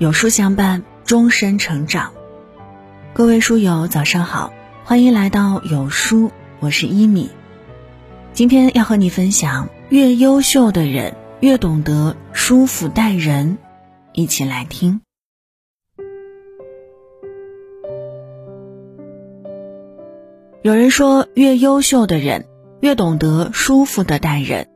有书相伴，终身成长。各位书友，早上好，欢迎来到有书，我是一米。今天要和你分享，越优秀的人越懂得舒服待人，一起来听。有人说，越优秀的人越懂得舒服的待人。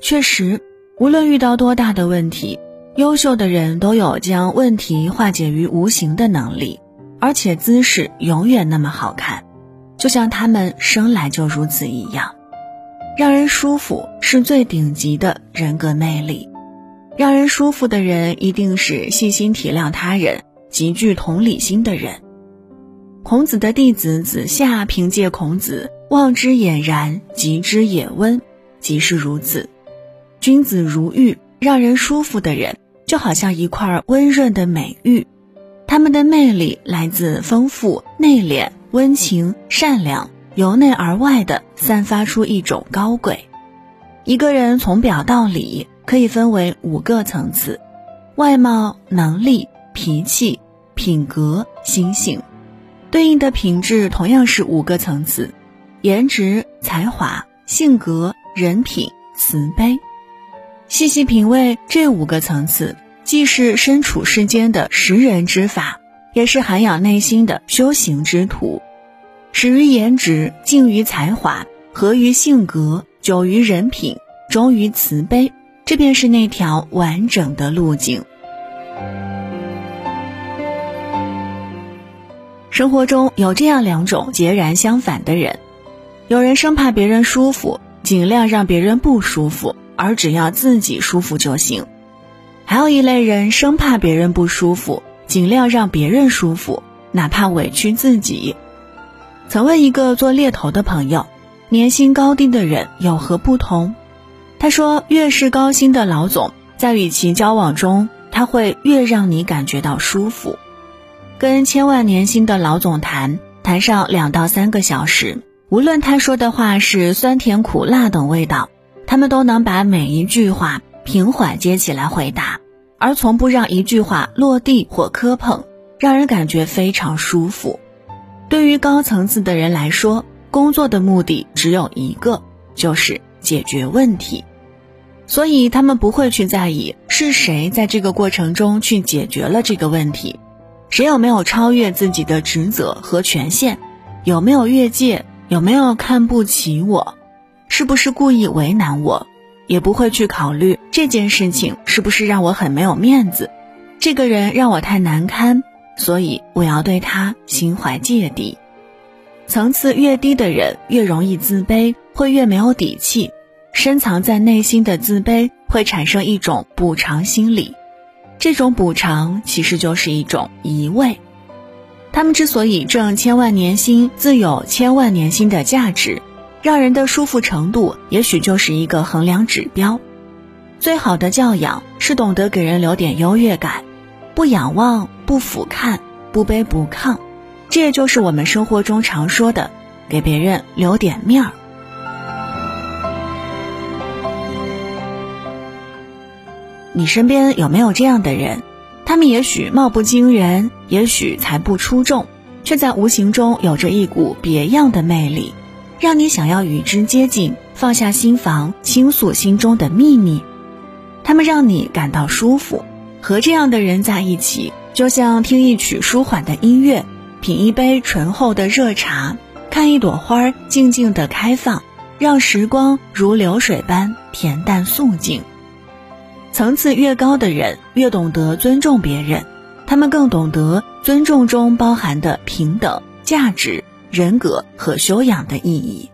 确实，无论遇到多大的问题。优秀的人都有将问题化解于无形的能力，而且姿势永远那么好看，就像他们生来就如此一样。让人舒服是最顶级的人格魅力。让人舒服的人一定是细心体谅他人、极具同理心的人。孔子的弟子子夏凭借孔子“望之俨然，及之也温”，即是如此。君子如玉，让人舒服的人。就好像一块温润的美玉，他们的魅力来自丰富、内敛、温情、善良，由内而外的散发出一种高贵。一个人从表到里可以分为五个层次：外貌、能力、脾气、品格、心性。对应的品质同样是五个层次：颜值、才华、性格、人品、慈悲。细细品味这五个层次，既是身处世间的识人之法，也是涵养内心的修行之途。始于颜值，敬于才华，合于性格，久于人品，忠于慈悲，这便是那条完整的路径。生活中有这样两种截然相反的人：有人生怕别人舒服，尽量让别人不舒服。而只要自己舒服就行。还有一类人生怕别人不舒服，尽量让别人舒服，哪怕委屈自己。曾问一个做猎头的朋友，年薪高低的人有何不同？他说，越是高薪的老总，在与其交往中，他会越让你感觉到舒服。跟千万年薪的老总谈，谈上两到三个小时，无论他说的话是酸甜苦辣等味道。他们都能把每一句话平缓接起来回答，而从不让一句话落地或磕碰，让人感觉非常舒服。对于高层次的人来说，工作的目的只有一个，就是解决问题，所以他们不会去在意是谁在这个过程中去解决了这个问题，谁有没有超越自己的职责和权限，有没有越界，有没有看不起我。是不是故意为难我，也不会去考虑这件事情是不是让我很没有面子，这个人让我太难堪，所以我要对他心怀芥蒂。层次越低的人越容易自卑，会越没有底气。深藏在内心的自卑会产生一种补偿心理，这种补偿其实就是一种移位。他们之所以挣千万年薪，自有千万年薪的价值。让人的舒服程度，也许就是一个衡量指标。最好的教养是懂得给人留点优越感，不仰望，不俯瞰，不卑不亢。这也就是我们生活中常说的，给别人留点面儿。你身边有没有这样的人？他们也许貌不惊人，也许才不出众，却在无形中有着一股别样的魅力。让你想要与之接近，放下心防，倾诉心中的秘密。他们让你感到舒服，和这样的人在一起，就像听一曲舒缓的音乐，品一杯醇厚的热茶，看一朵花静静的开放，让时光如流水般恬淡肃静。层次越高的人，越懂得尊重别人，他们更懂得尊重中包含的平等价值。人格和修养的意义，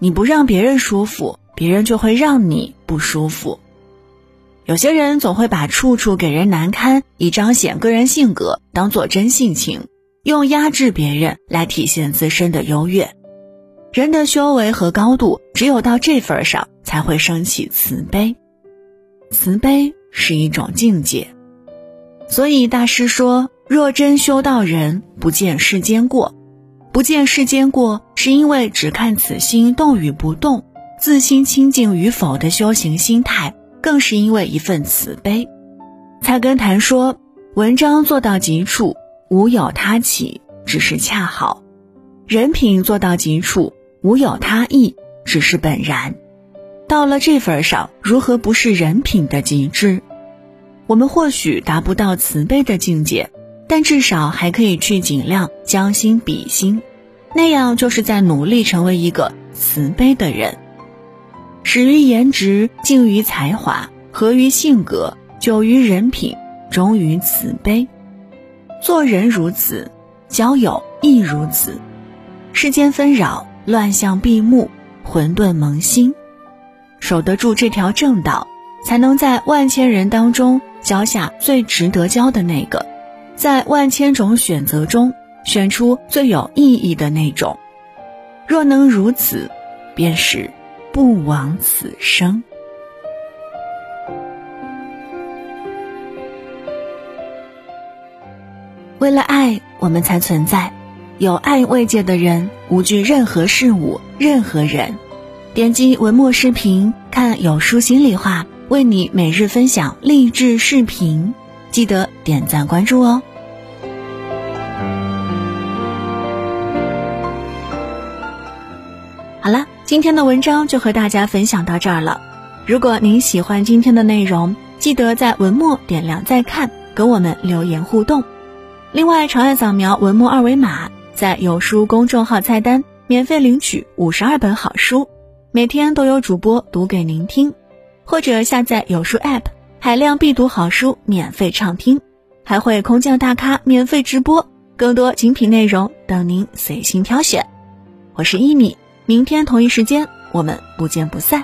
你不让别人舒服，别人就会让你不舒服。有些人总会把处处给人难堪，以彰显个人性格，当做真性情，用压制别人来体现自身的优越。人的修为和高度，只有到这份上，才会升起慈悲。慈悲是一种境界，所以大师说：“若真修道人，不见世间过。”不见世间过，是因为只看此心动与不动，自心清净与否的修行心态，更是因为一份慈悲。菜根谭说：“文章做到极处，无有他起，只是恰好；人品做到极处，无有他意，只是本然。到了这份上，如何不是人品的极致？我们或许达不到慈悲的境界，但至少还可以去尽量将心比心，那样就是在努力成为一个慈悲的人。始于颜值，敬于才华，合于性格，久于人品，忠于慈悲。做人如此，交友亦如此。世间纷扰，乱象闭目，混沌蒙心。守得住这条正道，才能在万千人当中交下最值得交的那个，在万千种选择中选出最有意义的那种。若能如此，便是。不枉此生。为了爱，我们才存在。有爱慰藉的人，无惧任何事物、任何人。点击文末视频，看有书心里话，为你每日分享励志视频。记得点赞关注哦。好了。今天的文章就和大家分享到这儿了。如果您喜欢今天的内容，记得在文末点亮再看，跟我们留言互动。另外，长按扫描文末二维码，在有书公众号菜单免费领取五十二本好书，每天都有主播读给您听。或者下载有书 App，海量必读好书免费畅听，还会空降大咖免费直播，更多精品内容等您随心挑选。我是一米。明天同一时间，我们不见不散。